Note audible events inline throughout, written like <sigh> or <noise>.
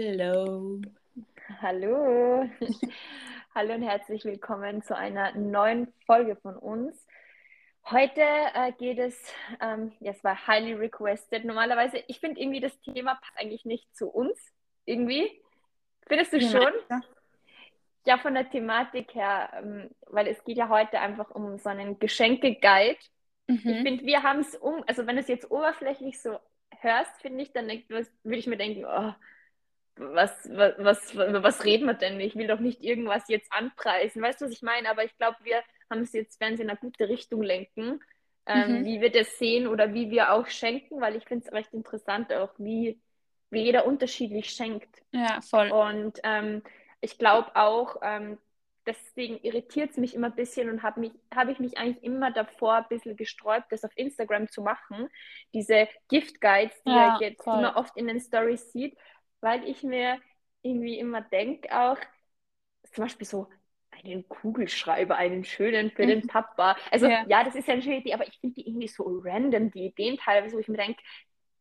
Hello. Hallo. <laughs> Hallo und herzlich willkommen zu einer neuen Folge von uns. Heute äh, geht es, ähm, ja, es war highly requested. Normalerweise, ich finde irgendwie das Thema passt eigentlich nicht zu uns. Irgendwie. Findest du schon? Ja, von der Thematik her, ähm, weil es geht ja heute einfach um so einen Geschenke-Guide. Mhm. Ich finde, wir haben es um, also wenn du es jetzt oberflächlich so hörst, finde ich, dann würde ich mir denken, oh, was, was, was, was reden wir denn? Ich will doch nicht irgendwas jetzt anpreisen. Weißt du, was ich meine? Aber ich glaube, wir haben es jetzt, werden sie in eine gute Richtung lenken, ähm, mhm. wie wir das sehen oder wie wir auch schenken, weil ich finde es recht interessant auch, wie, wie jeder unterschiedlich schenkt. Ja, voll. Und ähm, ich glaube auch, ähm, deswegen irritiert es mich immer ein bisschen und habe hab ich mich eigentlich immer davor ein bisschen gesträubt, das auf Instagram zu machen. Diese Gift Guides, die ja, ihr jetzt immer oft in den Stories sieht, weil ich mir irgendwie immer denke, auch zum Beispiel so einen Kugelschreiber, einen schönen für den mhm. Papa. Also ja, ja das ist ja eine schöne Idee, aber ich finde die irgendwie so random, die Ideen teilweise, wo ich mir denke,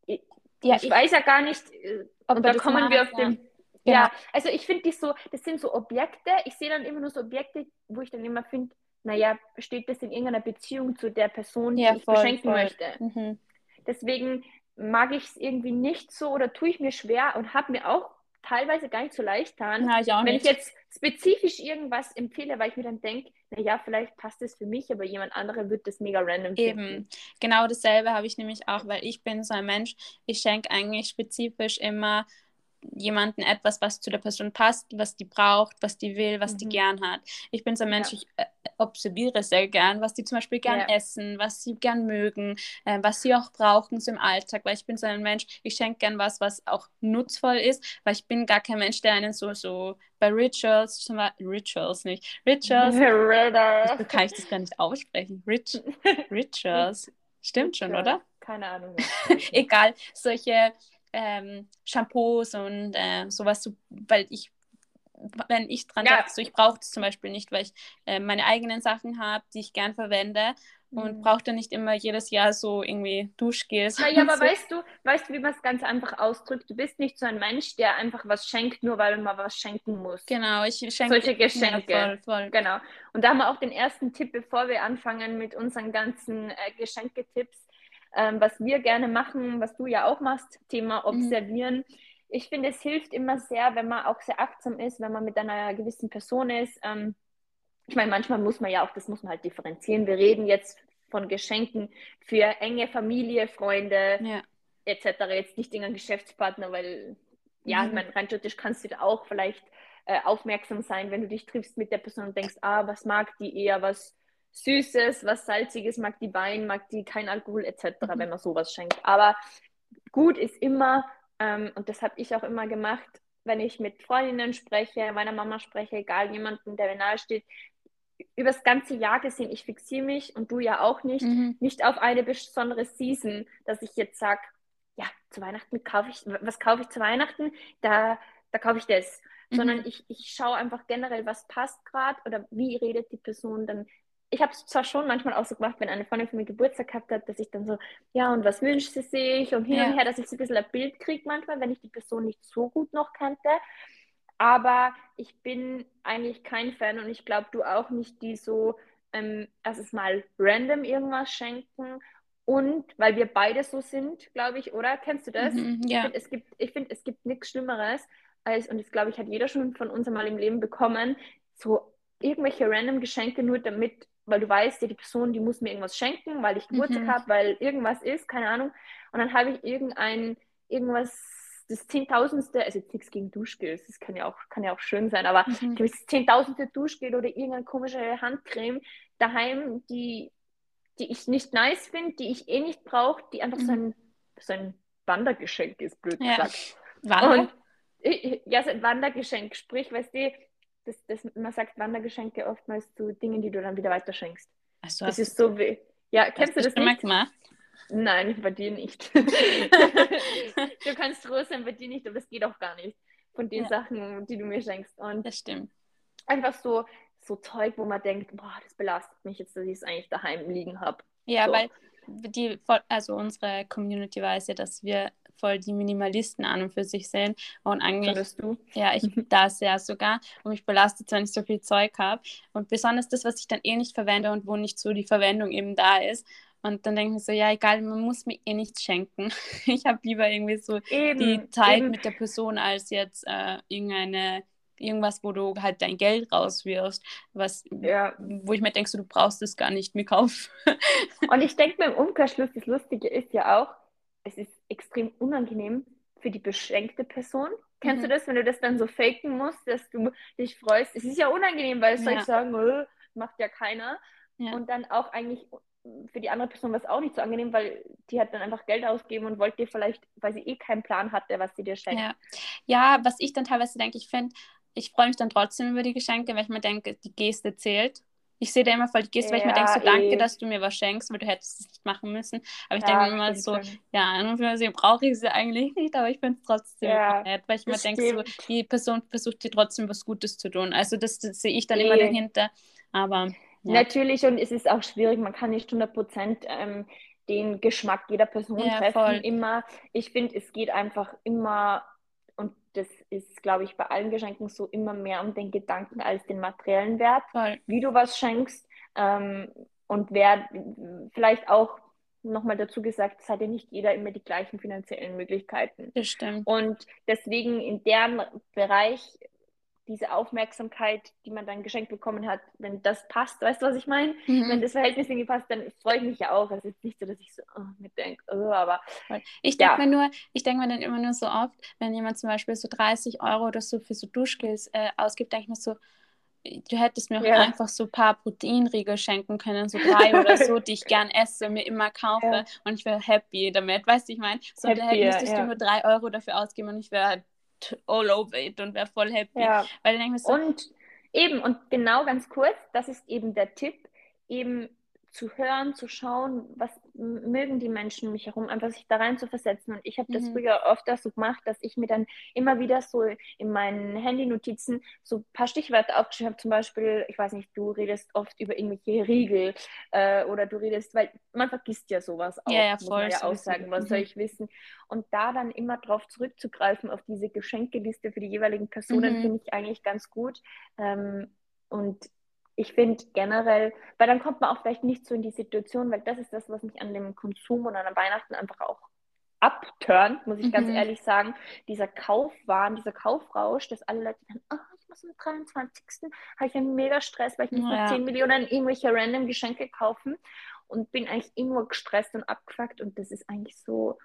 ich, ja, ich, ich, weiß ja gar nicht, äh, und da kommen wir auf ja. den Genau. Ja, also ich finde die so, das sind so Objekte, ich sehe dann immer nur so Objekte, wo ich dann immer finde, naja, steht das in irgendeiner Beziehung zu der Person, die ja, ich voll, beschenken voll. möchte. Mhm. Deswegen mag ich es irgendwie nicht so oder tue ich mir schwer und habe mir auch teilweise gar nicht so leicht getan, ja, ich wenn nicht. ich jetzt spezifisch irgendwas empfehle, weil ich mir dann denke, naja, vielleicht passt es für mich, aber jemand anderer wird das mega random finden. Eben, genau dasselbe habe ich nämlich auch, weil ich bin so ein Mensch, ich schenke eigentlich spezifisch immer jemanden etwas, was zu der Person passt, was die braucht, was die will, was mhm. die gern hat. Ich bin so ein Mensch, ja. ich äh, observiere sehr gern, was die zum Beispiel gern ja. essen, was sie gern mögen, äh, was sie auch brauchen so im Alltag, weil ich bin so ein Mensch, ich schenke gern was, was auch nutzvoll ist, weil ich bin gar kein Mensch, der einen so, so bei Rituals, zum Beispiel, Rituals nicht, Rituals, <laughs> kann ich das gar nicht aussprechen, Rit <laughs> Rituals, stimmt schon, oder? Keine Ahnung. <laughs> Egal, solche ähm, Shampoos und äh, sowas, so, weil ich, wenn ich dran ja. denke, so, ich brauche das zum Beispiel nicht, weil ich äh, meine eigenen Sachen habe, die ich gern verwende und mhm. brauche dann nicht immer jedes Jahr so irgendwie Duschgels. Ja, ja <laughs> aber so. weißt du, weißt du, wie man es ganz einfach ausdrückt? Du bist nicht so ein Mensch, der einfach was schenkt, nur weil man was schenken muss. Genau, ich schenke solche Geschenke. Ja, voll, voll. Genau. Und da haben wir auch den ersten Tipp, bevor wir anfangen mit unseren ganzen äh, Geschenketipps ähm, was wir gerne machen, was du ja auch machst, Thema mhm. Observieren. Mhm. Ich finde, es hilft immer sehr, wenn man auch sehr achtsam ist, wenn man mit einer gewissen Person ist. Ähm, ich meine, manchmal muss man ja auch, das muss man halt differenzieren. Wir reden jetzt von Geschenken für enge Familie, Freunde ja. etc. Jetzt nicht irgendein Geschäftspartner, weil ja, mhm. ich meine, rein theoretisch kannst du da auch vielleicht äh, aufmerksam sein, wenn du dich triffst mit der Person und denkst, ah, was mag die eher, was Süßes, was Salziges, mag die Wein, mag die kein Alkohol etc., mhm. wenn man sowas schenkt. Aber gut ist immer, ähm, und das habe ich auch immer gemacht, wenn ich mit Freundinnen spreche, meiner Mama spreche, egal jemanden, der mir nahe steht, über das ganze Jahr gesehen, ich fixiere mich und du ja auch nicht, mhm. nicht auf eine besondere Season, dass ich jetzt sage, ja, zu Weihnachten kaufe ich, was kaufe ich zu Weihnachten? Da, da kaufe ich das. Mhm. Sondern ich, ich schaue einfach generell, was passt gerade oder wie redet die Person dann ich habe es zwar schon manchmal auch so gemacht, wenn eine Freundin von mir Geburtstag gehabt hat, dass ich dann so, ja, und was wünscht sie sich und hin ja. und her, dass ich so ein bisschen ein Bild kriege manchmal, wenn ich die Person nicht so gut noch kannte. Aber ich bin eigentlich kein Fan und ich glaube, du auch nicht, die so ähm, erstens mal random irgendwas schenken und weil wir beide so sind, glaube ich, oder? Kennst du das? Mhm, ja. Ich finde, es gibt, ich find, es gibt nichts Schlimmeres als, und das glaube ich, hat jeder schon von uns einmal im Leben bekommen, so irgendwelche random Geschenke nur damit weil du weißt, ja, die Person, die muss mir irgendwas schenken, weil ich Geburtstag mhm. habe, weil irgendwas ist, keine Ahnung. Und dann habe ich irgendein, irgendwas, das Zehntausendste, also jetzt nichts gegen Duschgel, das kann ja auch, kann ja auch schön sein, aber mhm. das Zehntausendste Duschgel oder irgendeine komische Handcreme daheim, die, die ich nicht nice finde, die ich eh nicht brauche, die einfach mhm. so, ein, so ein Wandergeschenk ist, blöd ja. gesagt. Wander? Und, ja, so ein Wandergeschenk, sprich, weißt du, das, das, man sagt Wandergeschenke oftmals zu Dingen, die du dann wieder weiterschenkst. Ach so, das ist so wie. Ja, kennst du das nicht? Mal gemacht? Nein, bei dir nicht. <laughs> du kannst froh sein, bei dir nicht, aber das geht auch gar nicht. Von den ja. Sachen, die du mir schenkst. Und das stimmt. Einfach so, so Zeug, wo man denkt, boah, das belastet mich jetzt, dass ich es eigentlich daheim liegen habe. Ja, so. weil die, also unsere Community weiß ja, dass wir voll die Minimalisten an und für sich sehen. Und eigentlich, du? ja, ich <laughs> das ja sogar. Und mich belastet, wenn ich so viel Zeug habe. Und besonders das, was ich dann eh nicht verwende und wo nicht so die Verwendung eben da ist. Und dann denke ich mir so, ja, egal, man muss mir eh nichts schenken. <laughs> Ich habe lieber irgendwie so eben, die Zeit eben. mit der Person als jetzt äh, irgendeine irgendwas, wo du halt dein Geld rauswirfst, was, ja. wo ich mir denke, so, du brauchst es gar nicht mehr kaufen. <laughs> Und ich denke mir im Umkehrschluss, das Lustige ist ja auch, es ist extrem unangenehm für die beschenkte Person. Kennst mhm. du das, wenn du das dann so faken musst, dass du dich freust? Es ist ja unangenehm, weil es ja. soll ich sagen, oh, macht ja keiner. Ja. Und dann auch eigentlich für die andere Person war es auch nicht so angenehm, weil die hat dann einfach Geld ausgegeben und wollte dir vielleicht, weil sie eh keinen Plan hatte, was sie dir schenkt. Ja, ja was ich dann teilweise denke, ich finde, ich freue mich dann trotzdem über die Geschenke, weil ich mir denke, die Geste zählt. Ich sehe da immer voll die Geste, ja, weil ich mir denke, so danke, eh. dass du mir was schenkst, weil du hättest es nicht machen müssen. Aber ich ja, denke mir immer so, schon. ja, an und für sich brauche ich sie eigentlich nicht, aber ich finde es trotzdem ja, nett, weil ich mir denke, so, die Person versucht dir trotzdem was Gutes zu tun. Also das, das sehe ich dann e. immer eh. dahinter. Aber ja. natürlich, und es ist auch schwierig, man kann nicht 100 Prozent ähm, den Geschmack jeder Person treffen. Voll. Immer, ich finde, es geht einfach immer und das ist, glaube ich, bei allen Geschenken so immer mehr um den Gedanken als den materiellen Wert, Voll. wie du was schenkst. Ähm, und wer vielleicht auch nochmal dazu gesagt, es hat ja nicht jeder immer die gleichen finanziellen Möglichkeiten. Das stimmt. Und deswegen in deren Bereich diese Aufmerksamkeit, die man dann geschenkt bekommen hat, wenn das passt, weißt du, was ich meine? Mhm. Wenn das Verhältnis irgendwie passt, dann freue ich mich ja auch. Es ist nicht so, dass ich so oh, mitdenke, oh, aber. Ich denke ja. mir nur, ich denke mir dann immer nur so oft, wenn jemand zum Beispiel so 30 Euro oder so für so Duschgels äh, ausgibt, denke ich mir so, du hättest mir auch ja. einfach so ein paar Proteinriegel schenken können, so drei oder so, die ich <laughs> gern esse, mir immer kaufe ja. und ich wäre happy damit, weißt du, ich meine? So, happy, da hättest ja. du nur drei Euro dafür ausgeben und ich wäre all over it und wäre voll happy. Ja. Weil dann so, und eben, und genau ganz kurz, das ist eben der Tipp, eben zu hören, zu schauen, was mögen die Menschen um mich herum, einfach sich da rein zu versetzen. Und ich habe das mhm. früher öfter so gemacht, dass ich mir dann immer wieder so in meinen Handy-Notizen so ein paar Stichwörter aufgeschrieben habe. Zum Beispiel, ich weiß nicht, du redest oft über irgendwelche Riegel äh, oder du redest, weil man vergisst ja sowas auch. Ja, ja voll. Muss man ja auch sagen, was mhm. soll ich wissen? Und da dann immer drauf zurückzugreifen, auf diese Geschenkeliste für die jeweiligen Personen, mhm. finde ich eigentlich ganz gut. Ähm, und ich finde generell, weil dann kommt man auch vielleicht nicht so in die Situation, weil das ist das, was mich an dem Konsum und an Weihnachten einfach auch abturnt, muss ich mhm. ganz ehrlich sagen. Dieser Kaufwahn, dieser Kaufrausch, dass alle Leute dann, oh, ich muss am 23. habe ich einen mega Stress, weil ich muss ja. noch 10 Millionen irgendwelche random Geschenke kaufen und bin eigentlich immer gestresst und abgefuckt und das ist eigentlich so,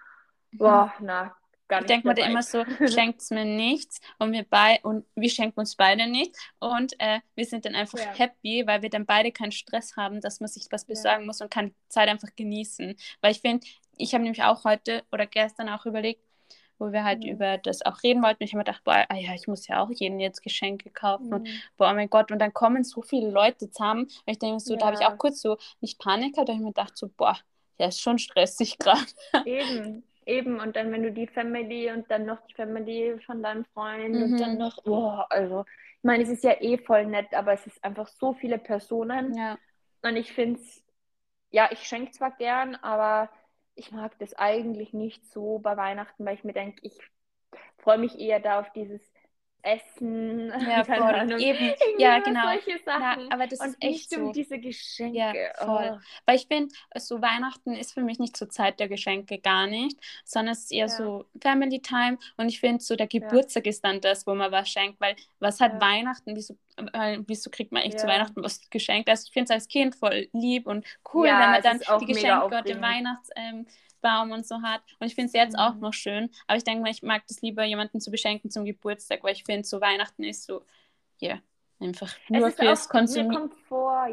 boah, na, gar nicht. Ich denke mir da immer so, <laughs> schenkt es mir nichts und wir beide und wir schenken uns beide nichts und äh, wir sind dann einfach ja. happy, weil wir dann beide keinen Stress haben, dass man sich was besorgen ja. muss und kann Zeit einfach genießen. Weil ich finde, ich habe nämlich auch heute oder gestern auch überlegt, wo wir halt mhm. über das auch reden wollten. Ich habe mir gedacht, boah, ah ja, ich muss ja auch jedem jetzt Geschenke kaufen. Mhm. Und boah, oh mein Gott, und dann kommen so viele Leute zusammen. Und ich denke so, ja. da habe ich auch kurz so nicht Panik gehabt, da habe ich mir gedacht, so, boah, ja, ist schon stressig <laughs> gerade. Eben, Eben, und dann, wenn du die Family und dann noch die Family von deinem Freund mhm. und dann mhm. noch, oh, also, ich meine, es ist ja eh voll nett, aber es ist einfach so viele Personen. Ja. Und ich finde es, ja, ich schenke zwar gern, aber ich mag das eigentlich nicht so bei Weihnachten, weil ich mir denke, ich freue mich eher da auf dieses Essen, <laughs> ja, voll. Ahnung, eben, <laughs> ja, genau. Solche Sachen. Ja, aber das und ist echt nicht so. um diese Geschenke. Ja, voll. Oh. Weil ich finde, so Weihnachten ist für mich nicht zur Zeit der Geschenke gar nicht, sondern es ist eher ja. so Family Time und ich finde so der Geburtstag ist dann das, wo man was schenkt, weil was hat Weihnachten, wieso, äh, wieso kriegt man echt zu Weihnachten was geschenkt? Also ich finde es als Kind voll lieb und cool, wenn man dann die Geschenke und den Weihnachts ähm, Baum und so hat. Und ich finde es jetzt mhm. auch noch schön. Aber ich denke mal, ich mag das lieber, jemanden zu beschenken zum Geburtstag, weil ich finde, so Weihnachten ist so, ja, yeah, einfach nur es fürs Konsumieren.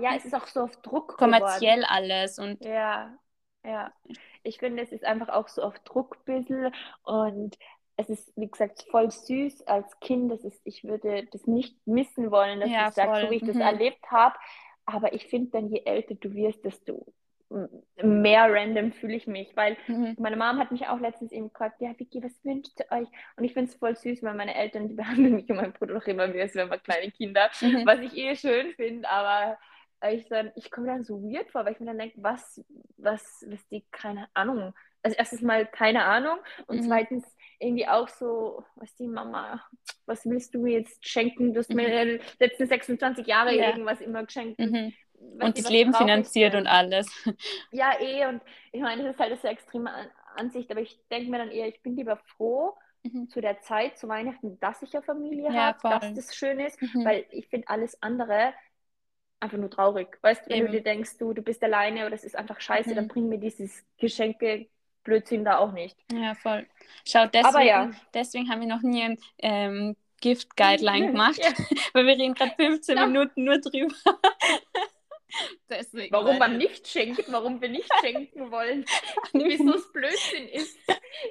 Ja, es ist auch so auf Druck Kommerziell geworden. alles. Und ja, ja. Ich finde, es ist einfach auch so auf Druck ein bisschen und es ist, wie gesagt, voll süß als Kind. Das ist, ich würde das nicht missen wollen, dass ja, ich sage, so wie ich mhm. das erlebt habe. Aber ich finde dann, je älter du wirst, desto mehr random fühle ich mich, weil mhm. meine Mom hat mich auch letztens eben gefragt, ja, Vicky, was wünscht ihr euch? Und ich finde es voll süß, weil meine Eltern, die <laughs> behandeln mich und meinen Bruder noch immer wie als wären wir kleine Kinder, mhm. was ich eh schön finde, aber ich, ich komme dann so weird vor, weil ich mir dann denke, was, was, was die, keine Ahnung, also erstens mal keine Ahnung und mhm. zweitens irgendwie auch so, was die Mama, was willst du jetzt schenken? Du hast mir mhm. letzten 26 Jahre ja. irgendwas immer geschenkt. Mhm. Und das Leben finanziert und alles. <laughs> Ja, eh. Und ich meine, das ist halt eine sehr extreme Ansicht, aber ich denke mir dann eher, ich bin lieber froh, mhm. zu der Zeit, zu Weihnachten, dass ich eine Familie ja, habe, dass das schön ist, mhm. weil ich finde alles andere einfach nur traurig. Weißt du, wenn Eben. du dir denkst, du, du bist alleine oder es ist einfach scheiße, mhm. dann bring mir dieses Geschenke Blödsinn da auch nicht. Ja, voll. Schau, deswegen, ja. deswegen haben wir noch nie ein ähm, Gift-Guideline <laughs> gemacht, ja. <laughs> weil wir reden gerade 15 ja. Minuten nur drüber. <laughs> Deswegen warum man nicht schenkt, warum wir nicht schenken wollen, <laughs> wieso es <laughs> Blödsinn ist.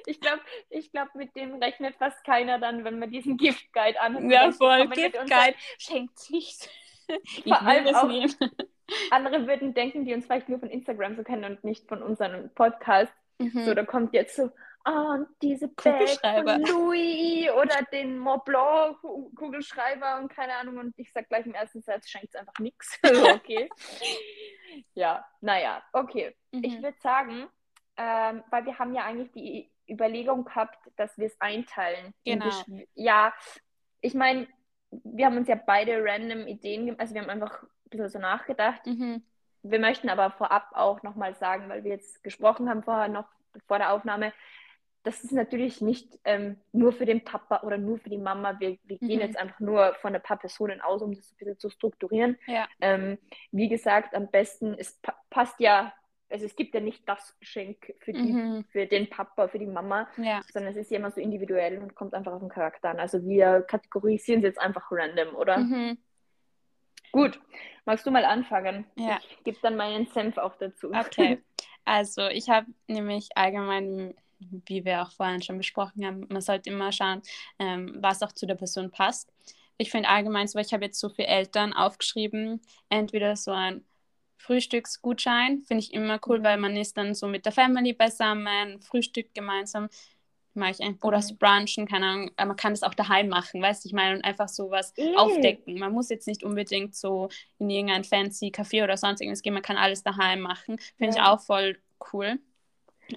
Ich glaube, ich glaub, mit dem rechnet fast keiner dann, wenn man diesen Gift-Guide anhört. Ja, voll, Gift-Guide schenkt nicht. Vor allem auch, nehmen. andere würden denken, die uns vielleicht nur von Instagram so kennen und nicht von unserem Podcast. Mhm. So, da kommt jetzt so, oh, diese Bag von Louis oder den Mont Blanc Kugelschreiber und keine Ahnung. Und ich sag gleich im ersten Satz, schenkt es einfach nichts. <laughs> okay. <laughs> ja, naja, okay. Mhm. Ich würde sagen, ähm, weil wir haben ja eigentlich die Überlegung gehabt, dass wir es einteilen. Genau. Ja, ich meine, wir haben uns ja beide random Ideen, also wir haben einfach ein bisschen so nachgedacht. Mhm. Wir möchten aber vorab auch nochmal sagen, weil wir jetzt gesprochen haben vorher noch vor der Aufnahme, das ist natürlich nicht ähm, nur für den Papa oder nur für die Mama. Wir, wir mhm. gehen jetzt einfach nur von ein paar Personen aus, um das ein bisschen zu strukturieren. Ja. Ähm, wie gesagt, am besten, es pa passt ja, also es gibt ja nicht das Geschenk für, die, mhm. für den Papa, für die Mama, ja. sondern es ist ja immer so individuell und kommt einfach auf den Charakter an. Also wir kategorisieren es jetzt einfach random, oder? Mhm. Gut, magst du mal anfangen? Ja. Ich gebe dann meinen Senf auch dazu. Okay, <laughs> also ich habe nämlich allgemein, wie wir auch vorhin schon besprochen haben, man sollte immer schauen, ähm, was auch zu der Person passt. Ich finde allgemein so, ich habe jetzt so für Eltern aufgeschrieben, entweder so ein Frühstücksgutschein, finde ich immer cool, mhm. weil man ist dann so mit der Family beisammen, Frühstück gemeinsam mache ich einfach, oder mhm. brunchen, keine Ahnung, man kann das auch daheim machen, weißt du, ich meine, und einfach sowas mm. aufdecken. Man muss jetzt nicht unbedingt so in irgendein fancy Café oder sonst irgendwas gehen, man kann alles daheim machen. Finde ja. ich auch voll cool.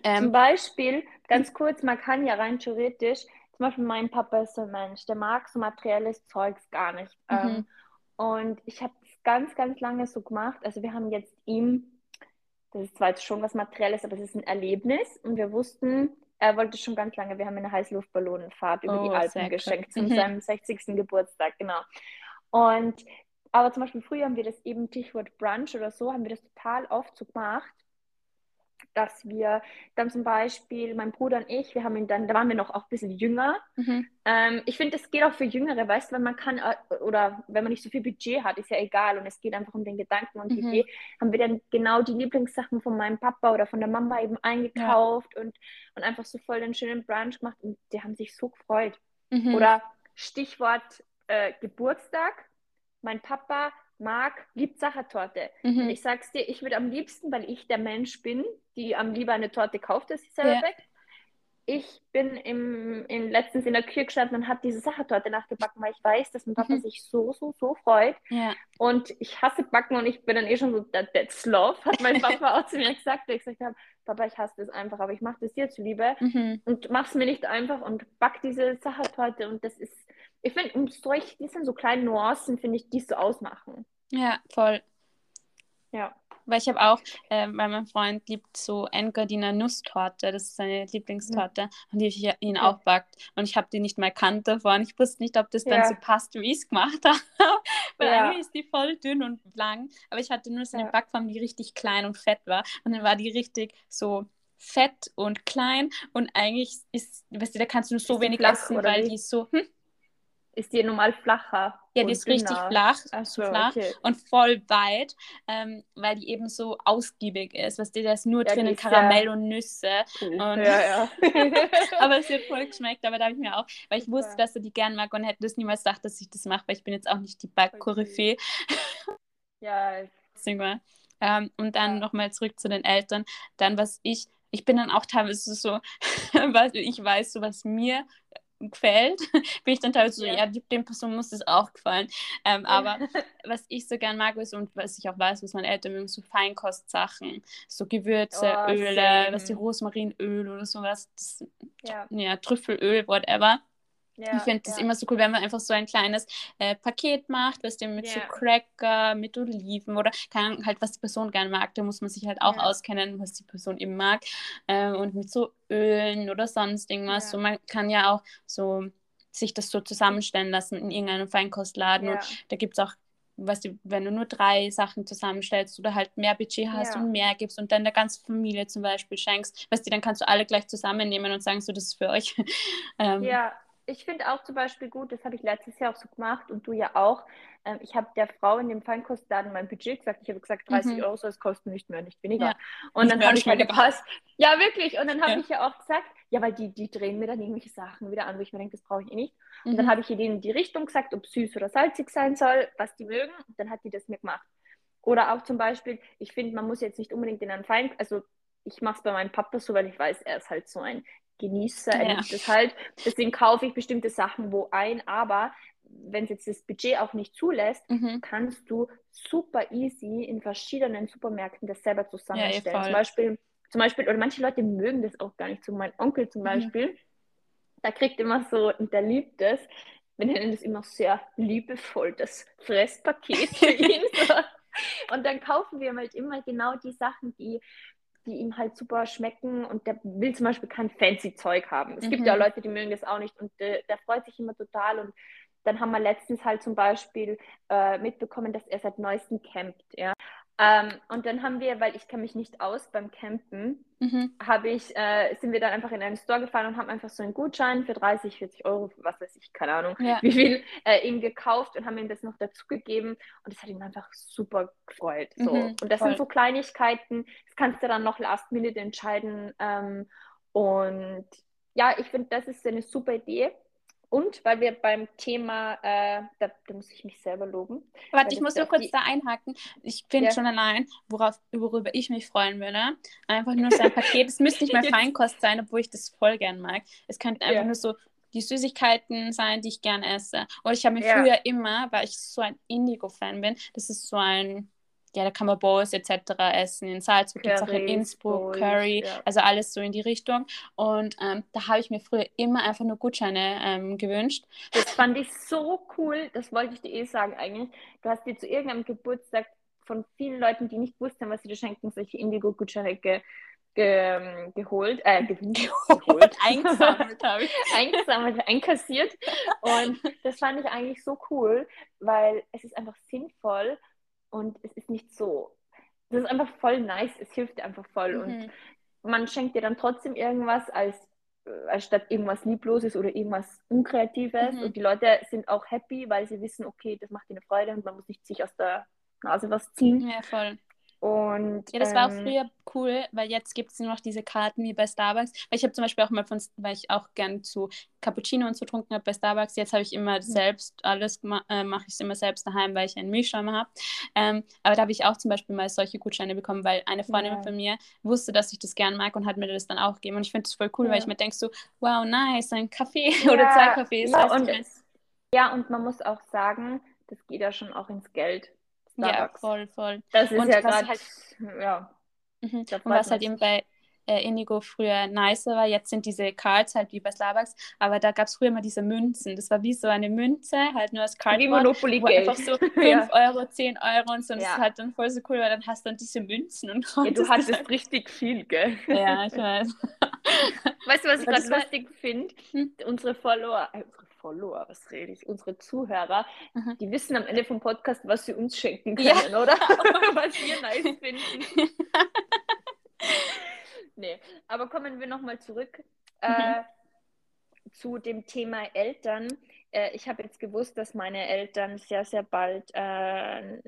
Ähm, zum Beispiel, ganz kurz, man kann ja rein theoretisch, zum Beispiel mein Papa ist so ein Mensch, der mag so materielles Zeugs gar nicht. Mhm. Ähm, und ich habe es ganz, ganz lange so gemacht. Also wir haben jetzt ihm, das ist zwar jetzt schon was Materielles, aber es ist ein Erlebnis und wir wussten, er wollte schon ganz lange, wir haben eine Heißluftballonenfahrt über oh, die Alpen geschenkt zu mhm. seinem 60. Geburtstag, genau. Und aber zum Beispiel früher haben wir das eben Stichwort Brunch oder so, haben wir das total oft so gemacht, dass wir dann zum Beispiel, mein Bruder und ich, wir haben ihn dann, da waren wir noch auch ein bisschen jünger. Mhm. Ähm, ich finde, das geht auch für Jüngere, weißt du, wenn man kann, äh, oder wenn man nicht so viel Budget hat, ist ja egal und es geht einfach um den Gedanken und mhm. die Idee, haben wir dann genau die Lieblingssachen von meinem Papa oder von der Mama eben eingekauft ja. und, und einfach so voll den schönen Brunch gemacht und die haben sich so gefreut. Mhm. Oder Stichwort äh, Geburtstag. Mein Papa mag, liebt Sachertorte. Mhm. Und ich sag's dir, ich würde am liebsten, weil ich der Mensch bin, die am lieber eine Torte kauft, als sie selber ja. backt. Ich bin im, in, letztens in der Küche gestanden und habe diese Sachertorte nachgebacken, weil ich weiß, dass mein Papa mhm. sich so, so, so freut. Ja. Und ich hasse Backen und ich bin dann eh schon so, that, that's love, hat mein <laughs> Papa auch zu mir gesagt. Ich gesagt habe, Papa, ich hasse das einfach, aber ich mache das dir zuliebe mhm. und mach's mir nicht einfach und back diese Sachertorte und das ist, ich finde, um solche, die sind so kleine Nuancen, finde ich, die so ausmachen. Ja, voll. Ja. Weil ich habe auch, äh, weil mein Freund liebt so Engadiner Nusstorte, das ist seine Lieblingstorte, mhm. und die ich ihn ja. auch backt. Und ich habe die nicht mal kannt davor und ich wusste nicht, ob das ja. dann so passt, wie ich es gemacht <laughs> habe. weil ja. eigentlich ist die voll dünn und lang, aber ich hatte nur so eine Backform, die richtig klein und fett war. Und dann war die richtig so fett und klein und eigentlich ist, weißt du, da kannst du nur so ist wenig essen, weil wie? die so, hm? Ist die normal flacher. Ja, die ist dünner. richtig flach, so, flach okay. und voll weit, ähm, weil die eben so ausgiebig ist. Was die da ist nur ja, drinnen Karamell und Nüsse. Und ja, ja. <laughs> aber es wird voll <laughs> geschmeckt, aber da habe ich mir auch, weil ich wusste, dass du die gern mag und hätte das niemals gedacht, dass ich das mache, weil ich bin jetzt auch nicht die Backkoryphäe. ja. Ähm, und dann ja. nochmal zurück zu den Eltern. Dann, was ich, ich bin dann auch teilweise so, <laughs> was ich weiß, so was mir gefällt, <laughs> bin ich dann teilweise so, ja, dem Person muss das auch gefallen. Ähm, aber <laughs> was ich so gern mag ist und was ich auch weiß, was meine Eltern mögen, so Feinkostsachen, so Gewürze, oh, Öle, same. was die Rosmarinöl oder sowas, das, ja. ja, Trüffelöl, whatever. Ja, ich finde das ja. immer so cool, wenn man einfach so ein kleines äh, Paket macht, was dem mit ja. so Cracker, mit Oliven oder kann halt, was die Person gerne mag. Da muss man sich halt auch auskennen, was die Person eben mag. Äh, und mit so Ölen oder sonst irgendwas. So, man kann ja auch so sich das so zusammenstellen lassen in irgendeinem Feinkostladen. Und da gibt es auch weißt du, wenn du nur drei Sachen zusammenstellst oder halt mehr Budget hast ja. und mehr gibst und dann der ganzen Familie zum Beispiel schenkst, weißt du, dann kannst du alle gleich zusammennehmen und sagen, so, das ist für euch. <laughs> ähm, ja, ich finde auch zum Beispiel gut, das habe ich letztes Jahr auch so gemacht und du ja auch. Ähm, ich habe der Frau in dem Feinkostladen mein Budget gesagt. Ich habe gesagt, 30 mhm. Euro soll es kosten, nicht mehr, nicht weniger. Ja. Und nicht dann habe ich halt gepasst. Ja, wirklich. Und dann habe ja. ich ja auch gesagt, ja, weil die, die drehen mir dann irgendwelche Sachen wieder an, wo ich mir denke, das brauche ich eh nicht. Und mhm. dann habe ich ihr denen die Richtung gesagt, ob süß oder salzig sein soll, was die mögen. Und dann hat die das mir gemacht. Oder auch zum Beispiel, ich finde, man muss jetzt nicht unbedingt in einen Fein, also ich mache es bei meinem Papa so, weil ich weiß, er ist halt so ein Genießer, er ja. es halt. Deswegen kaufe ich bestimmte Sachen wo ein, aber wenn es jetzt das Budget auch nicht zulässt, mhm. kannst du super easy in verschiedenen Supermärkten das selber zusammenstellen. Ja, zum Beispiel, zum Beispiel, oder manche Leute mögen das auch gar nicht. So mein Onkel zum mhm. Beispiel, mhm. da kriegt immer so, und der liebt es, wir nennen das immer sehr liebevoll, das Fresspaket für <laughs> ihn. Und dann kaufen wir halt immer genau die Sachen, die die ihm halt super schmecken und der will zum Beispiel kein fancy Zeug haben. Es mhm. gibt ja auch Leute, die mögen das auch nicht und der, der freut sich immer total und dann haben wir letztens halt zum Beispiel äh, mitbekommen, dass er seit neuestem campt, ja. Ähm, und dann haben wir, weil ich kenne mich nicht aus beim Campen, mhm. habe ich, äh, sind wir dann einfach in einen Store gefahren und haben einfach so einen Gutschein für 30, 40 Euro, was weiß ich, keine Ahnung, ja. wie viel, äh, ihm gekauft und haben ihm das noch dazu gegeben und das hat ihm einfach super gefreut. So. Mhm, und das voll. sind so Kleinigkeiten, das kannst du dann noch last minute entscheiden. Ähm, und ja, ich finde, das ist eine super Idee. Und weil wir beim Thema, äh, da, da, muss ich mich selber loben. Warte, ich muss nur kurz die... da einhaken. Ich finde ja. schon allein, worauf, worüber ich mich freuen würde, einfach nur so ein Paket. Es müsste nicht mehr <laughs> Feinkost sein, obwohl ich das voll gern mag. Es könnten einfach ja. nur so die Süßigkeiten sein, die ich gern esse. Und ich habe mir ja. früher immer, weil ich so ein Indigo-Fan bin, das ist so ein ja, da kann man Bowls etc. essen. In Salzburg gibt es auch in Innsbruck Bowls, Curry, ja. also alles so in die Richtung. Und ähm, da habe ich mir früher immer einfach nur Gutscheine ähm, gewünscht. Das fand ich so cool, das wollte ich dir eh sagen eigentlich. Du hast dir zu irgendeinem Geburtstag von vielen Leuten, die nicht wussten, was sie dir schenken, solche Indigo-Gutscheine ge ge ähm, geholt, äh, <laughs> geholt, eingesammelt habe ich. <laughs> eingesammelt, einkassiert. Und das fand ich eigentlich so cool, weil es ist einfach sinnvoll, und es ist nicht so. Das ist einfach voll nice, es hilft dir einfach voll. Mhm. Und man schenkt dir dann trotzdem irgendwas als als statt irgendwas Liebloses oder irgendwas Unkreatives. Mhm. Und die Leute sind auch happy, weil sie wissen, okay, das macht ihnen Freude und man muss nicht sich aus der Nase was ziehen. Ja, voll. Und, ja, das ähm, war auch ähm, früher cool, weil jetzt gibt es nur noch diese Karten wie bei Starbucks. Weil ich habe zum Beispiel auch mal von, weil ich auch gern zu Cappuccino und so getrunken habe bei Starbucks. Jetzt habe ich immer mhm. selbst alles, äh, mache ich es immer selbst daheim, weil ich einen Milchschäumer habe. Ähm, aber da habe ich auch zum Beispiel mal solche Gutscheine bekommen, weil eine Freundin ja. von mir wusste, dass ich das gern mag und hat mir das dann auch gegeben. Und ich finde das voll cool, ja. weil ich mir denke so, wow, nice, ein Kaffee <laughs> ja. oder zwei Kaffees. Ja und, ja, und man muss auch sagen, das geht ja schon auch ins Geld. Starbucks. Ja, voll, voll. Das ist und ja gerade halt, ja. Mhm. Und was halt eben bei äh, Indigo früher nicer war, jetzt sind diese Cards halt wie bei Starbucks, aber da gab es früher immer diese Münzen. Das war wie so eine Münze, halt nur als Cardboard. Wie Monopoly Geld. Einfach so 5 <laughs> ja. Euro, 10 Euro und so. Und ja. das ist halt dann voll so cool, weil dann hast du dann diese Münzen und Ja, du hattest halt... richtig viel, gell? Ja, ich weiß. Weißt du, was ich gerade lustig finde? Hm? Unsere Follower, äh, Follower, was rede ich, unsere Zuhörer, mhm. die wissen am Ende vom Podcast, was sie uns schenken können, ja. oder? <laughs> <laughs> was wir nice finden. <laughs> nee, aber kommen wir nochmal zurück äh, mhm. äh, zu dem Thema Eltern. Äh, ich habe jetzt gewusst, dass meine Eltern sehr, sehr bald äh,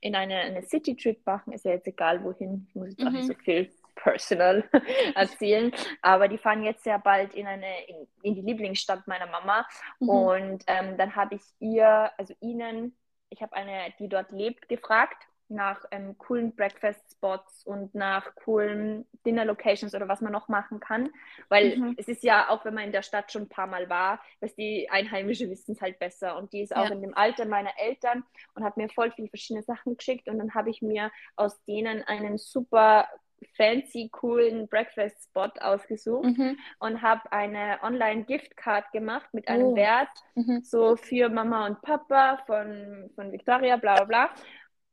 in eine, eine City-Trip machen. Ist ja jetzt egal, wohin. Ich muss jetzt mhm. auch nicht mhm. so viel personal <laughs> erzählen. Aber die fahren jetzt sehr bald in eine in, in die Lieblingsstadt meiner Mama. Mhm. Und ähm, dann habe ich ihr, also ihnen, ich habe eine, die dort lebt, gefragt, nach ähm, coolen Breakfast-Spots und nach coolen Dinner-Locations oder was man noch machen kann. Weil mhm. es ist ja, auch wenn man in der Stadt schon ein paar Mal war, dass die Einheimische wissen es halt besser. Und die ist auch ja. in dem Alter meiner Eltern und hat mir voll viele verschiedene Sachen geschickt. Und dann habe ich mir aus denen einen super fancy, coolen Breakfast-Spot ausgesucht mhm. und habe eine Online-Giftcard gemacht mit einem oh. Wert, mhm. so für Mama und Papa von, von Victoria, bla bla bla.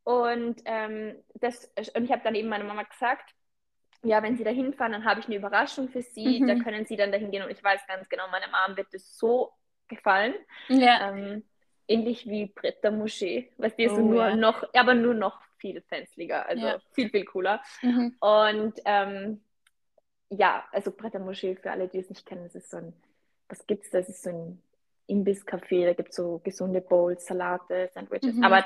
Und, ähm, das, und ich habe dann eben meiner Mama gesagt, ja, wenn Sie da hinfahren, dann habe ich eine Überraschung für Sie. Mhm. Da können Sie dann dahin gehen. Und ich weiß ganz genau, meiner Mom wird das so gefallen. Ja. Ähm, ähnlich wie Britta Moschee, was dir oh, so nur ja. noch, aber nur noch viel fancyliger, also ja. viel, viel cooler. Mhm. Und ähm, ja, also Britta Moschee, für alle, die es nicht kennen, das ist so ein, was gibt's da? Das ist so ein Imbisscafé, da gibt es so gesunde Bowls, Salate, Sandwiches, mhm. aber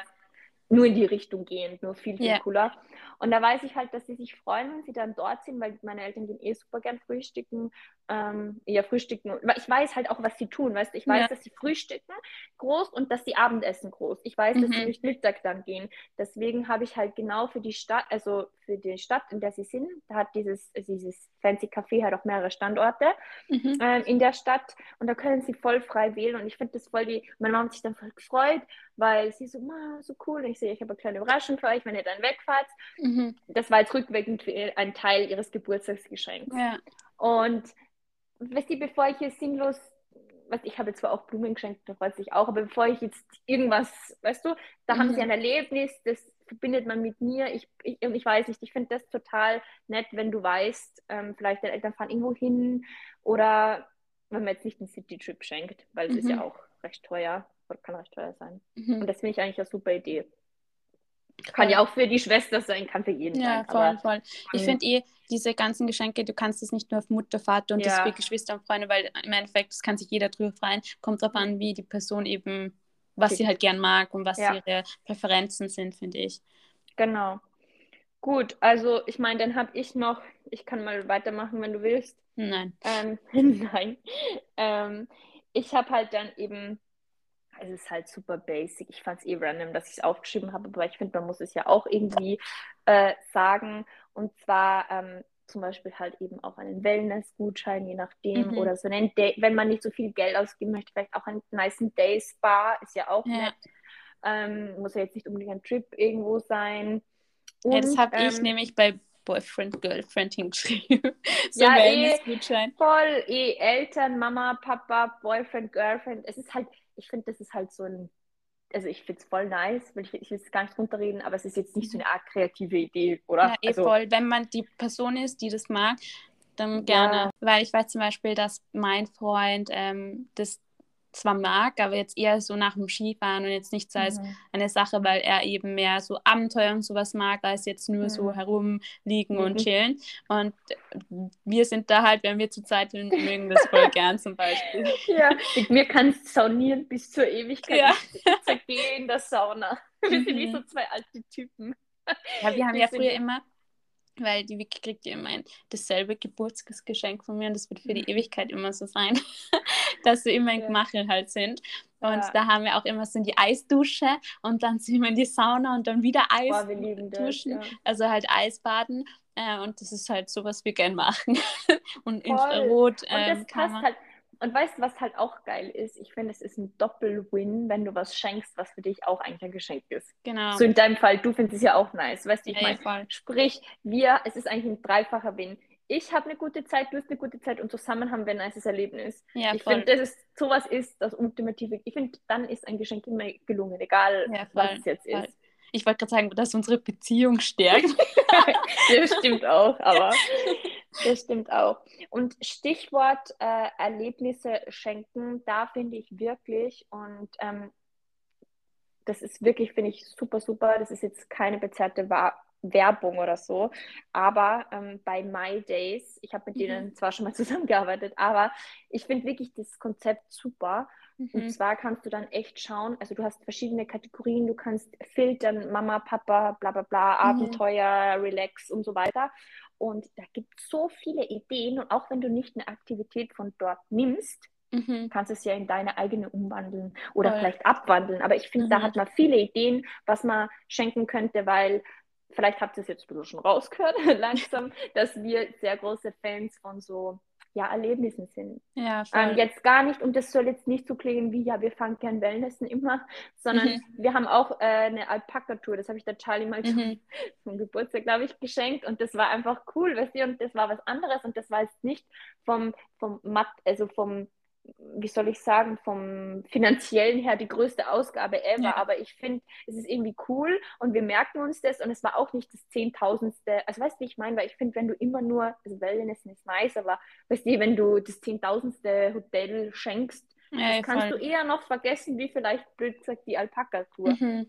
nur in die Richtung gehend, nur viel, viel yeah. cooler. Und da weiß ich halt, dass sie sich freuen, wenn sie dann dort sind, weil meine Eltern gehen eh super gern frühstücken. Ähm, ja, frühstücken. Ich weiß halt auch, was sie tun, weißt? Ich weiß, ja. dass sie frühstücken groß und dass sie Abendessen groß. Ich weiß, mhm. dass sie durch mhm. Mittag dann gehen. Deswegen habe ich halt genau für die Stadt, also für die Stadt, in der sie sind, da hat dieses, dieses fancy Café halt auch mehrere Standorte mhm. ähm, in der Stadt und da können sie voll frei wählen und ich finde das voll die, meine Mama hat sich dann voll gefreut, weil sie so, so cool, und ich sehe, ich habe eine kleine Überraschung für euch, wenn ihr dann wegfahrt. Mhm. Das war jetzt rückwirkend ein Teil ihres Geburtstagsgeschenks. Ja. Und weißt du, bevor ich hier sinnlos was ich habe zwar auch Blumen geschenkt, da freut sich auch, aber bevor ich jetzt irgendwas, weißt du, da mhm. haben sie mhm. ein Erlebnis, das verbindet man mit mir. Ich, ich, ich weiß nicht, ich finde das total nett, wenn du weißt, ähm, vielleicht deine Eltern fahren irgendwo hin oder wenn man jetzt nicht einen City-Trip schenkt, weil es mhm. ist ja mhm. auch recht teuer oder kann recht teuer sein. Mhm. Und das finde ich eigentlich eine super Idee. Kann ja auch für die Schwester sein, kann für jeden ja, sein. Ja, voll, voll. Ich finde eh, diese ganzen Geschenke, du kannst es nicht nur auf Mutter, Vater und ja. das für Geschwister und Freunde, weil im Endeffekt, das kann sich jeder drüber freuen. Kommt drauf an, wie die Person eben, was okay. sie halt gern mag und was ja. ihre Präferenzen sind, finde ich. Genau. Gut, also ich meine, dann habe ich noch, ich kann mal weitermachen, wenn du willst. Nein. Ähm, <laughs> nein. Ähm, ich habe halt dann eben es ist halt super basic. Ich fand es eh random, dass ich es aufgeschrieben habe, aber ich finde, man muss es ja auch irgendwie äh, sagen. Und zwar ähm, zum Beispiel halt eben auch einen Wellness-Gutschein, je nachdem, mhm. oder so einen Day, wenn man nicht so viel Geld ausgeben möchte, vielleicht auch einen nice Day-Spa, ist ja auch ja. nett. Ähm, muss ja jetzt nicht unbedingt ein Trip irgendwo sein. Und, ja, das habe ähm, ich nämlich bei Boyfriend, Girlfriend hingeschrieben. <laughs> so ja, eh, voll, eh, Eltern, Mama, Papa, Boyfriend, Girlfriend. Es ist halt, ich finde, das ist halt so ein, also ich finde es voll nice, weil ich, ich will es gar nicht runterreden, aber es ist jetzt nicht so eine Art kreative Idee, oder? Ja, eh also, voll. Wenn man die Person ist, die das mag, dann gerne. Ja. Weil ich weiß zum Beispiel, dass mein Freund ähm, das zwar mag, aber jetzt eher so nach dem Skifahren und jetzt nicht so als mhm. eine Sache, weil er eben mehr so Abenteuer und sowas mag, als jetzt nur mhm. so herumliegen mhm. und chillen. Und wir sind da halt, wenn wir zu Zeit sind, mögen das voll gern zum Beispiel. <laughs> Ja, mir kann es saunieren bis zur Ewigkeit. Ja. Ich zergehe in der Sauna. <laughs> Wir sind wie so mhm. zwei alte Typen. Ja, wir haben wir ja früher immer weil die Vicky kriegt ja immer ein, dasselbe Geburtstagsgeschenk von mir und das wird für die mhm. Ewigkeit immer so sein, <laughs> dass wir immer in Gemachel halt sind. Und ja. da haben wir auch immer so in die Eisdusche und dann sind wir in die Sauna und dann wieder Eis Boah, duschen, ja. also halt Eisbaden. Äh, und das ist halt so, was wir gern machen. <laughs> und Voll. Infrarot. Ähm, und das passt halt und weißt du, was halt auch geil ist? Ich finde, es ist ein Doppel-Win, wenn du was schenkst, was für dich auch eigentlich ein Geschenk ist. Genau. So in deinem Fall, du findest es ja auch nice. Weißt du, ich meine, sprich, wir, es ist eigentlich ein dreifacher Win. Ich habe eine gute Zeit, du hast eine gute Zeit und zusammen haben wir ein nices Erlebnis. Ja, ich finde, dass es sowas ist, das Ultimative. Ich finde, dann ist ein Geschenk immer gelungen, egal ja, was es jetzt voll. ist. Ich wollte gerade sagen, dass unsere Beziehung stärkt. <laughs> das stimmt auch, aber <laughs> das stimmt auch. Und Stichwort äh, Erlebnisse schenken, da finde ich wirklich und ähm, das ist wirklich, finde ich, super, super. Das ist jetzt keine bezerrte Wa Werbung oder so, aber ähm, bei My Days, ich habe mit mhm. denen zwar schon mal <laughs> zusammengearbeitet, aber ich finde wirklich das Konzept super. Mhm. Und zwar kannst du dann echt schauen, also du hast verschiedene Kategorien, du kannst filtern, Mama, Papa, bla bla bla, mhm. Abenteuer, Relax und so weiter. Und da gibt es so viele Ideen und auch wenn du nicht eine Aktivität von dort nimmst, mhm. kannst es ja in deine eigene umwandeln oder Voll. vielleicht abwandeln. Aber ich finde, mhm. da hat man viele Ideen, was man schenken könnte, weil vielleicht habt ihr es jetzt schon rausgehört, <laughs> langsam, dass wir sehr große Fans von so ja, Erlebnissen sind. Ja, ähm, jetzt gar nicht, und das soll jetzt nicht so klingen wie, ja, wir fangen gern Wellnessen immer, <laughs> sondern mhm. wir haben auch äh, eine Alpaka-Tour, das habe ich der Charlie mal mhm. <laughs> zum Geburtstag, glaube ich, geschenkt und das war einfach cool, weißt du, und das war was anderes und das war jetzt nicht vom, vom Matt, also vom wie soll ich sagen, vom finanziellen her die größte Ausgabe ever. Ja. Aber ich finde, es ist irgendwie cool und wir merken uns das und es war auch nicht das Zehntausendste. Also weißt du, wie ich meine? Weil ich finde, wenn du immer nur, also Wellness ist nice, aber weißt du, wenn du das Zehntausendste Hotel schenkst, ja, kannst voll. du eher noch vergessen, wie vielleicht, blöd gesagt, die Alpaka-Tour. Mhm.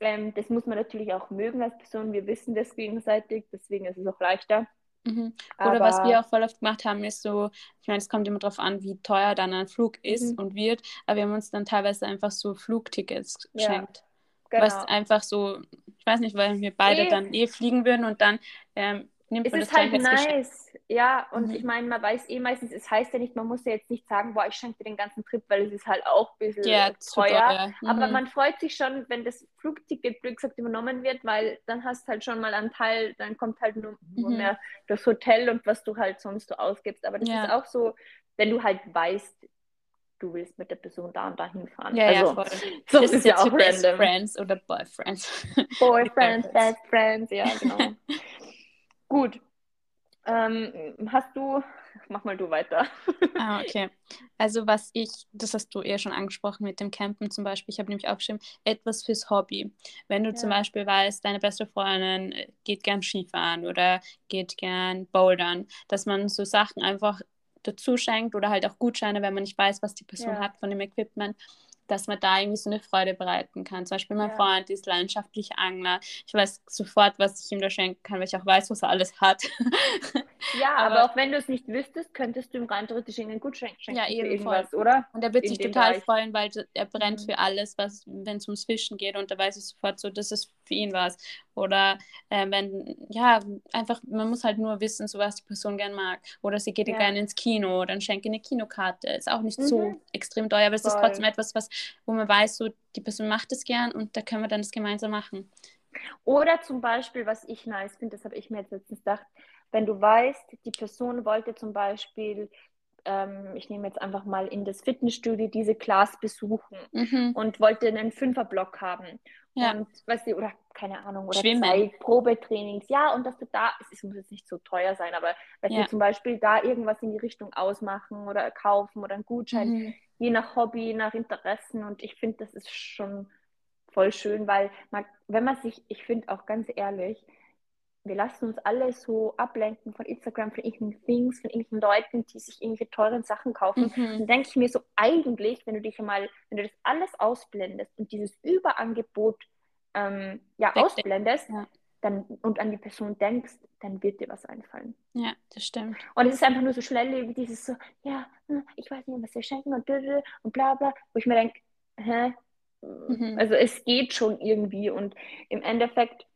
Ähm, das muss man natürlich auch mögen als Person. Wir wissen das gegenseitig, deswegen ist es auch leichter. Mhm. Oder was wir auch voll oft gemacht haben, ist so, ich meine, es kommt immer darauf an, wie teuer dann ein Flug ist mhm. und wird, aber wir haben uns dann teilweise einfach so Flugtickets geschenkt. Ja, genau. Was einfach so, ich weiß nicht, weil wir beide e dann eh fliegen würden und dann ähm, nimmt man es ist halt nice. Ja, und mhm. ich meine, man weiß eh meistens, es heißt ja nicht, man muss ja jetzt nicht sagen, boah, ich schenke dir den ganzen Trip, weil es ist halt auch ein bisschen ja, teuer. Mhm. Aber man freut sich schon, wenn das Flugticket, wie gesagt, übernommen wird, weil dann hast halt schon mal einen Teil, dann kommt halt nur, nur mhm. mehr das Hotel und was du halt sonst so ausgibst. Aber das ja. ist auch so, wenn du halt weißt, du willst mit der Person da und dahin fahren. Ja, also, <laughs> ja, voll. So das ist ja auch random. Friends oder Boyfriends. <laughs> Boyfriends, Best Friends, ja, genau. <laughs> Gut. Ähm, hast du, <laughs> mach mal du weiter. <laughs> ah, okay. Also was ich, das hast du eher schon angesprochen mit dem Campen zum Beispiel, ich habe nämlich auch geschrieben, etwas fürs Hobby. Wenn du ja. zum Beispiel weißt, deine beste Freundin geht gern Skifahren oder geht gern Bouldern, dass man so Sachen einfach dazu schenkt oder halt auch Gutscheine, wenn man nicht weiß, was die Person ja. hat von dem Equipment, dass man da irgendwie so eine Freude bereiten kann. Zum Beispiel mein ja. Freund ist leidenschaftlicher Angler. Ich weiß sofort, was ich ihm da schenken kann, weil ich auch weiß, was er alles hat. <laughs> Ja, aber, aber auch wenn du es nicht wüsstest, könntest du ihm rein theoretisch einen Gutschein schenken. Ja, eben irgendwas, voll. oder? Und er wird In sich total Bereich. freuen, weil er brennt mhm. für alles, was, wenn es ums Fischen geht. Und da weiß ich sofort so, das ist für ihn was. Oder äh, wenn, ja, einfach, man muss halt nur wissen, so was die Person gern mag. Oder sie geht ja. gerne ins Kino, dann schenke eine Kinokarte. Ist auch nicht mhm. so extrem teuer, aber es ist trotzdem etwas, was, wo man weiß, so die Person macht es gern und da können wir dann das gemeinsam machen. Oder zum Beispiel, was ich nice finde, das habe ich mir jetzt letztens gedacht, wenn du weißt, die Person wollte zum Beispiel, ähm, ich nehme jetzt einfach mal in das Fitnessstudio diese Class besuchen mhm. und wollte einen Fünferblock haben. Ja. Und weißt du, oder keine Ahnung, oder Schwimmen. zwei Probetrainings. Ja, und dass du da, es muss jetzt nicht so teuer sein, aber dass ja. du zum Beispiel da irgendwas in die Richtung ausmachen oder kaufen oder einen Gutschein, mhm. je nach Hobby, nach Interessen. Und ich finde, das ist schon voll schön, weil man, wenn man sich, ich finde auch ganz ehrlich, wir lassen uns alle so ablenken von Instagram, von irgendwelchen Things, von irgendwelchen Leuten, die sich irgendwelche teuren Sachen kaufen. Mhm. Dann denke ich mir so, eigentlich, wenn du dich mal, wenn du das alles ausblendest und dieses Überangebot ähm, ja, ausblendest, ja. Dann, und an die Person denkst, dann wird dir was einfallen. Ja, das stimmt. Und es ist einfach nur so schnell, wie dieses so, ja, hm, ich weiß nicht, was wir schenken und, und bla bla, wo ich mir denke, hä? Mhm. Also es geht schon irgendwie und im Endeffekt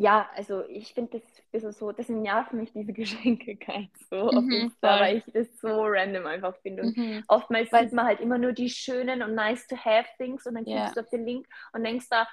ja, also ich finde das bisschen so, das sind ja für mich diese <laughs> Geschenke kein so mhm, weil ich das so random einfach finde. Und mhm. oftmals sieht man halt immer nur die schönen und nice to have things und dann klickst yeah. du auf den Link und denkst da,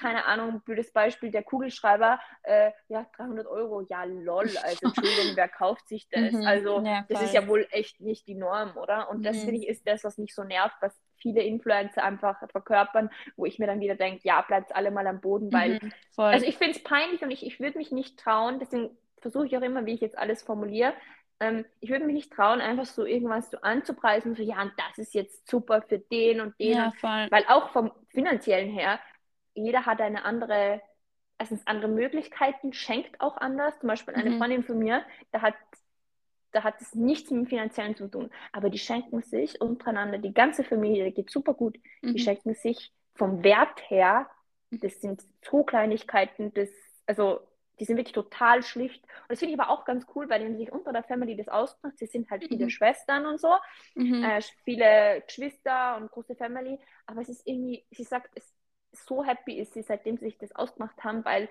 keine Ahnung, blödes Beispiel, der Kugelschreiber, äh, ja, 300 Euro, ja, lol, <laughs> also Entschuldigung, wer kauft sich das? Mhm. Also ja, das ist ja wohl echt nicht die Norm, oder? Und das mhm. finde ich ist das, was mich so nervt, was viele Influencer einfach verkörpern, wo ich mir dann wieder denke, ja, bleibt alle mal am Boden, weil, mhm, also ich finde es peinlich und ich, ich würde mich nicht trauen, deswegen versuche ich auch immer, wie ich jetzt alles formuliere, ähm, ich würde mich nicht trauen, einfach so irgendwas so anzupreisen, so, ja, und das ist jetzt super für den und den, ja, weil auch vom finanziellen her, jeder hat eine andere, erstens andere Möglichkeiten, schenkt auch anders, zum Beispiel eine mhm. Freundin von mir, da hat da hat es nichts mit dem Finanziellen zu tun. Aber die schenken sich untereinander, die ganze Familie, geht super gut. Mhm. Die schenken sich vom Wert her, das sind so Kleinigkeiten, das, also die sind wirklich total schlicht. Und das finde ich aber auch ganz cool, weil sich unter der Family das ausmacht. Sie sind halt viele mhm. Schwestern und so, mhm. äh, viele Geschwister und große Family. Aber es ist irgendwie, sie sagt, es so happy ist sie, seitdem sie sich das ausgemacht haben, weil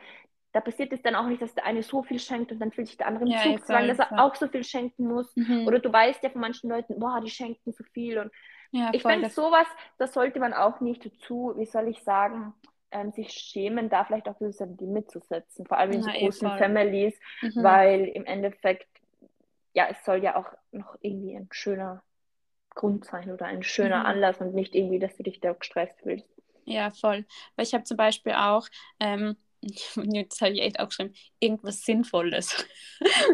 da passiert es dann auch nicht, dass der eine so viel schenkt und dann fühlt sich der andere im ja, Zug zwang, dass er auch so viel schenken muss. Mhm. Oder du weißt ja von manchen Leuten, boah, die schenken so viel. Und ja, ich finde sowas, das sollte man auch nicht dazu, wie soll ich sagen, ähm, sich schämen, da vielleicht auch ein ein Limit zu setzen, vor allem in so großen voll. Families, mhm. weil im Endeffekt, ja, es soll ja auch noch irgendwie ein schöner Grund sein oder ein schöner mhm. Anlass und nicht irgendwie, dass du dich da gestresst fühlst. Ja, voll. Weil ich habe zum Beispiel auch, ähm, jetzt habe ich echt auch geschrieben, irgendwas Sinnvolles.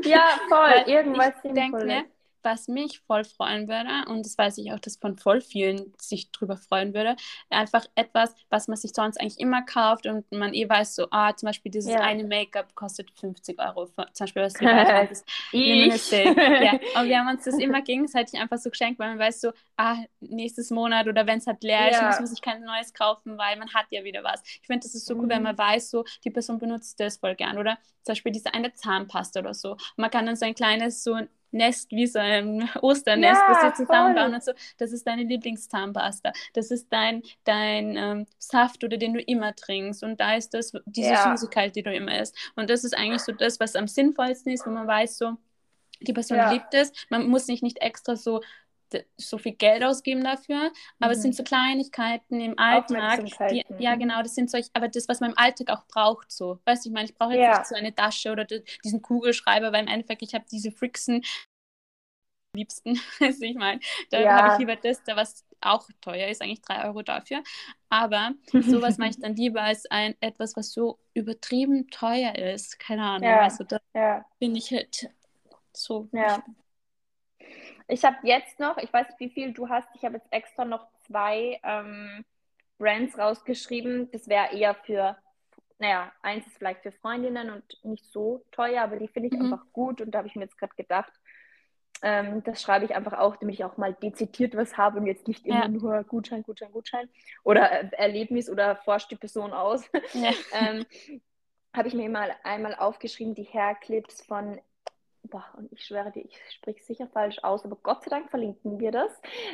Ja, voll, <laughs> irgendwas Sinnvolles. Denk mir, was mich voll freuen würde, und das weiß ich auch, dass von voll vielen sich drüber freuen würde, einfach etwas, was man sich sonst eigentlich immer kauft und man eh weiß, so, ah, zum Beispiel dieses ja. eine Make-up kostet 50 Euro, zum Beispiel, was du <laughs> ist. ich. ja. Und wir haben uns das immer gegenseitig einfach so geschenkt, weil man weiß so, ah, nächstes Monat oder wenn es halt leer ist, muss man sich kein neues kaufen, weil man hat ja wieder was. Ich finde, das ist so mhm. gut, wenn mhm. man weiß, so, die Person benutzt das voll gern, oder? Zum Beispiel diese eine Zahnpasta oder so. Und man kann dann so ein kleines, so Nest wie so ein <laughs> Osternest, ja, was sie zusammenbauen und so. Das ist deine Lieblingszahnpasta. Das ist dein, dein ähm, Saft oder den du immer trinkst. Und da ist das diese ja. Süßigkeit, die du immer isst. Und das ist eigentlich so das, was am sinnvollsten ist, wo man weiß, so, die Person ja. liebt es. Man muss sich nicht extra so so viel Geld ausgeben dafür, aber mhm. es sind mhm. so Kleinigkeiten im Alltag. Die, ja, mhm. genau, das sind solche, aber das, was man im Alltag auch braucht, so. Weißt du, ich meine, ich brauche jetzt ja. nicht so eine Tasche oder diesen Kugelschreiber, weil im Endeffekt, ich habe diese Frixen liebsten. <laughs> Also ich meine, da ja. habe ich lieber das, da was auch teuer ist, eigentlich drei Euro dafür. Aber sowas mache ich dann lieber als ein etwas, was so übertrieben teuer ist. Keine Ahnung. Ja. Also da ja. bin ich halt so. Ja. Ich habe jetzt noch, ich weiß nicht, wie viel du hast, ich habe jetzt extra noch zwei ähm, Brands rausgeschrieben. Das wäre eher für, naja, eins ist vielleicht für Freundinnen und nicht so teuer, aber die finde ich mhm. einfach gut und da habe ich mir jetzt gerade gedacht, ähm, das schreibe ich einfach auch, damit ich auch mal dezidiert was habe und jetzt nicht immer ja. nur Gutschein, Gutschein, Gutschein oder äh, Erlebnis oder forscht die Person aus. Ja. <laughs> ähm, habe ich mir mal einmal aufgeschrieben, die Hairclips von boah, und ich schwöre dir, ich spreche sicher falsch aus, aber Gott sei Dank verlinken wir das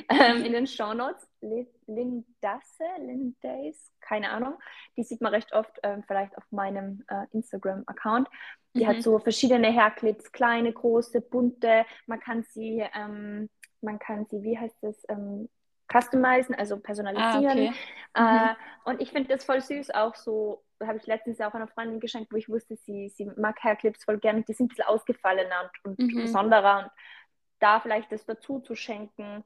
ähm, in den Show Notes. Lindasse, Lindace, keine Ahnung. Die sieht man recht oft ähm, vielleicht auf meinem äh, Instagram-Account. Die mhm. hat so verschiedene Hairclips, kleine, große, bunte. Man kann sie, ähm, man kann sie, wie heißt das, ähm, customizen, also personalisieren. Ah, okay. äh, mhm. Und ich finde das voll süß, auch so habe ich letztens auch einer Freundin geschenkt, wo ich wusste, sie, sie mag Hairclips voll gerne. Die sind ein bisschen ausgefallener und, und mhm. besonderer. Und da vielleicht das dazu zu schenken.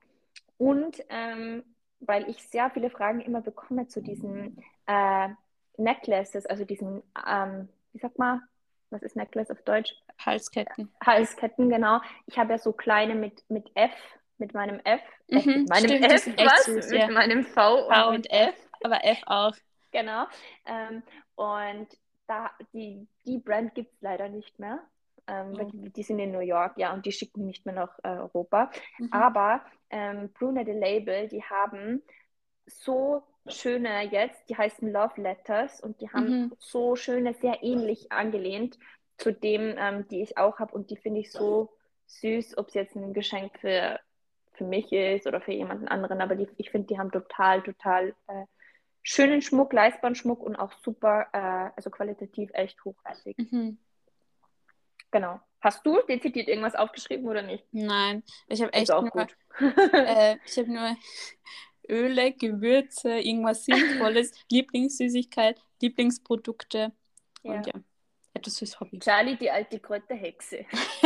Und ähm, weil ich sehr viele Fragen immer bekomme zu diesen äh, Necklaces, also diesen, ähm, wie sagt man, was ist Necklace auf Deutsch? Halsketten. Halsketten, genau. Ich habe ja so kleine mit, mit F, mit meinem F. Mhm, mit meinem stimmt, F, was? Süß, mit ja. meinem V, v und. F. Aber F auch. Genau. Ähm, und da, die, die Brand gibt es leider nicht mehr. Ähm, oh. die, die, sind in New York, ja, und die schicken nicht mehr nach äh, Europa. Mhm. Aber ähm, Bruna de Label, die haben so schöne jetzt, die heißen Love Letters und die haben mhm. so schöne, sehr ähnlich angelehnt zu dem, ähm, die ich auch habe und die finde ich so süß, ob es jetzt ein Geschenk für, für mich ist oder für jemanden anderen, aber die, ich finde, die haben total, total äh, schönen Schmuck, Leistbandschmuck und auch super, äh, also qualitativ echt hochwertig. Mhm. Genau. Hast du dezidiert irgendwas aufgeschrieben oder nicht? Nein, ich habe echt auch nur, gut. äh, <laughs> ich habe nur Öle, Gewürze, irgendwas Sinnvolles, <laughs> Lieblingssüßigkeit, Lieblingsprodukte ja. und ja, etwas fürs Hobby. Charlie, die alte Kräuterhexe. <laughs>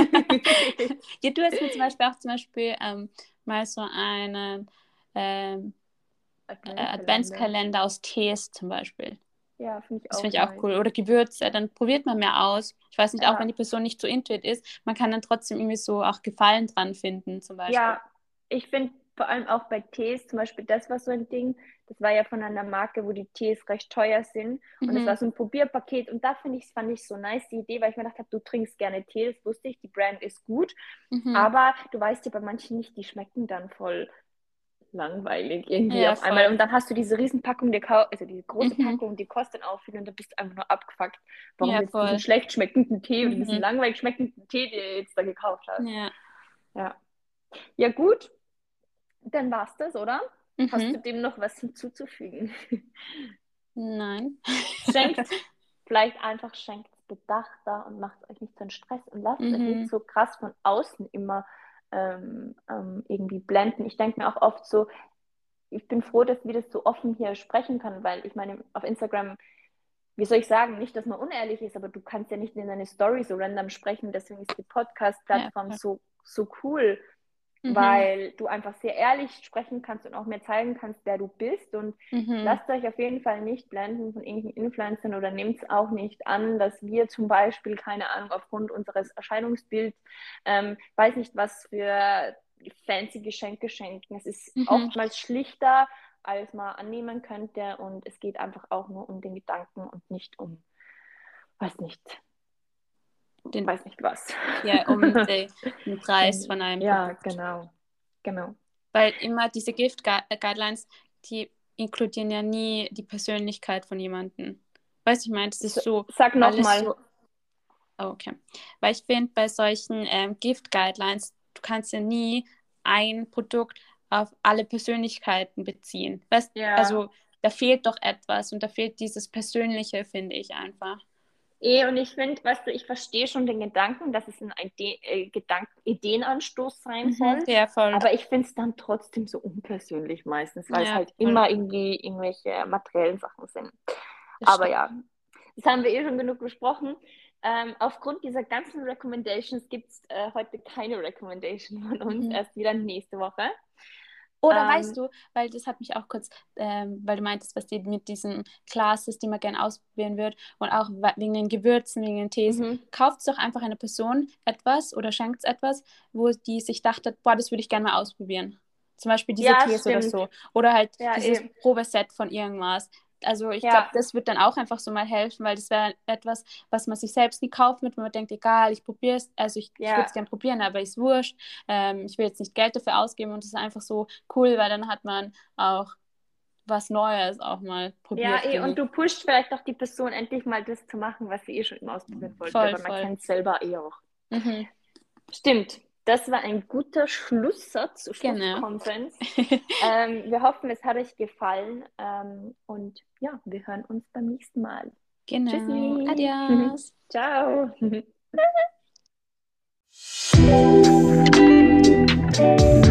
ja, du hast mir zum Beispiel auch zum Beispiel ähm, mal so einen ähm, Adventskalender. Adventskalender aus Tees zum Beispiel. Ja, finde ich auch. Das finde ich auch cool. Oder Gewürze, dann probiert man mehr aus. Ich weiß nicht, ja. auch wenn die Person nicht so intuit ist, man kann dann trotzdem irgendwie so auch Gefallen dran finden, zum Beispiel. Ja, ich finde vor allem auch bei Tees, zum Beispiel, das war so ein Ding, das war ja von einer Marke, wo die Tees recht teuer sind. Und mhm. das war so ein Probierpaket. Und da finde ich, fand ich so nice, die Idee, weil ich mir gedacht habe, du trinkst gerne Tee, das wusste ich, die Brand ist gut. Mhm. Aber du weißt ja bei manchen nicht, die schmecken dann voll langweilig irgendwie ja, auf voll. einmal. Und dann hast du diese Riesenpackung, die also diese große mhm. Packung, die kostet auch viel und dann bist du einfach nur abgefuckt, warum ja, du diesen schlecht schmeckenden Tee mhm. oder diesen langweilig schmeckenden Tee, den du jetzt da gekauft hast. Ja. Ja, ja gut, dann war's das, oder? Mhm. Hast du dem noch was hinzuzufügen? Nein. <laughs> Schenkt, <laughs> vielleicht einfach schenkt bedachter und macht euch nicht so einen Stress und lasst mhm. euch nicht so krass von außen immer ähm, ähm, irgendwie blenden. Ich denke mir auch oft so, ich bin froh, dass wir das so offen hier sprechen können, weil ich meine, auf Instagram, wie soll ich sagen, nicht, dass man unehrlich ist, aber du kannst ja nicht in deine Story so random sprechen, deswegen ist die Podcast-Plattform ja, so, so cool, mhm. weil du einfach sehr ehrlich sprechen kannst und auch mehr zeigen kannst, wer du bist. Und mhm. lasst euch auf jeden Fall nicht blenden von irgendwelchen Influencern oder nehmt es auch nicht an, dass wir zum Beispiel, keine Ahnung, aufgrund unseres Erscheinungsbilds, ähm, weiß nicht, was für fancy Geschenke schenken. Es ist mhm. oftmals schlichter, als man annehmen könnte. Und es geht einfach auch nur um den Gedanken und nicht um, weiß nicht, den, weiß nicht was. Ja, um <laughs> den, den Preis von einem Ja, Produkt. genau. genau. Weil immer diese Gift-Guidelines, die inkludieren ja nie die Persönlichkeit von jemandem. Weißt du, ich meine, das ist so. Sag nochmal. So, oh, okay. Weil ich finde, bei solchen ähm, Gift-Guidelines, du kannst ja nie ein Produkt auf alle Persönlichkeiten beziehen. Weißt, ja. Also da fehlt doch etwas und da fehlt dieses Persönliche, finde ich einfach. Eh, und ich finde, weißt du, ich verstehe schon den Gedanken, dass es ein Ide äh, Gedanken Ideenanstoß sein mhm, soll. Ja, voll. Aber ich finde es dann trotzdem so unpersönlich meistens, weil ja, es halt voll. immer irgendwie irgendwelche materiellen Sachen sind. Das aber stimmt. ja, das haben wir eh schon genug besprochen. Ähm, aufgrund dieser ganzen Recommendations gibt es äh, heute keine Recommendation von uns, mhm. erst wieder nächste Woche. Oder ähm, weißt du, weil das hat mich auch kurz, ähm, weil du meintest, was die mit diesen Classes, die man gerne ausprobieren wird und auch wegen den Gewürzen, wegen den Tees, mhm. kauft doch einfach eine Person etwas oder schenkt etwas, wo die sich dachte, boah, das würde ich gerne mal ausprobieren. Zum Beispiel diese ja, Tees stimmt. oder so. Oder halt ja, dieses eben. Probeset von irgendwas. Also ich ja. glaube, das wird dann auch einfach so mal helfen, weil das wäre etwas, was man sich selbst nie kauft mit, wo man denkt, egal, ich probiere es, also ich, ja. ich würde es gerne probieren, aber ist wurscht. Ähm, ich will jetzt nicht Geld dafür ausgeben und das ist einfach so cool, weil dann hat man auch was Neues auch mal probiert. Ja, eh, und du pusht vielleicht auch die Person endlich mal das zu machen, was sie eh schon immer ausprobieren wollte, voll, aber man kennt es selber eh auch. Mhm. Stimmt. Das war ein guter Schlusssatz zur Schlusskonferenz. Genau. <laughs> ähm, wir hoffen, es hat euch gefallen. Ähm, und ja, wir hören uns beim nächsten Mal. Genau. Tschüssi. Adios. <laughs> Ciao. <laughs>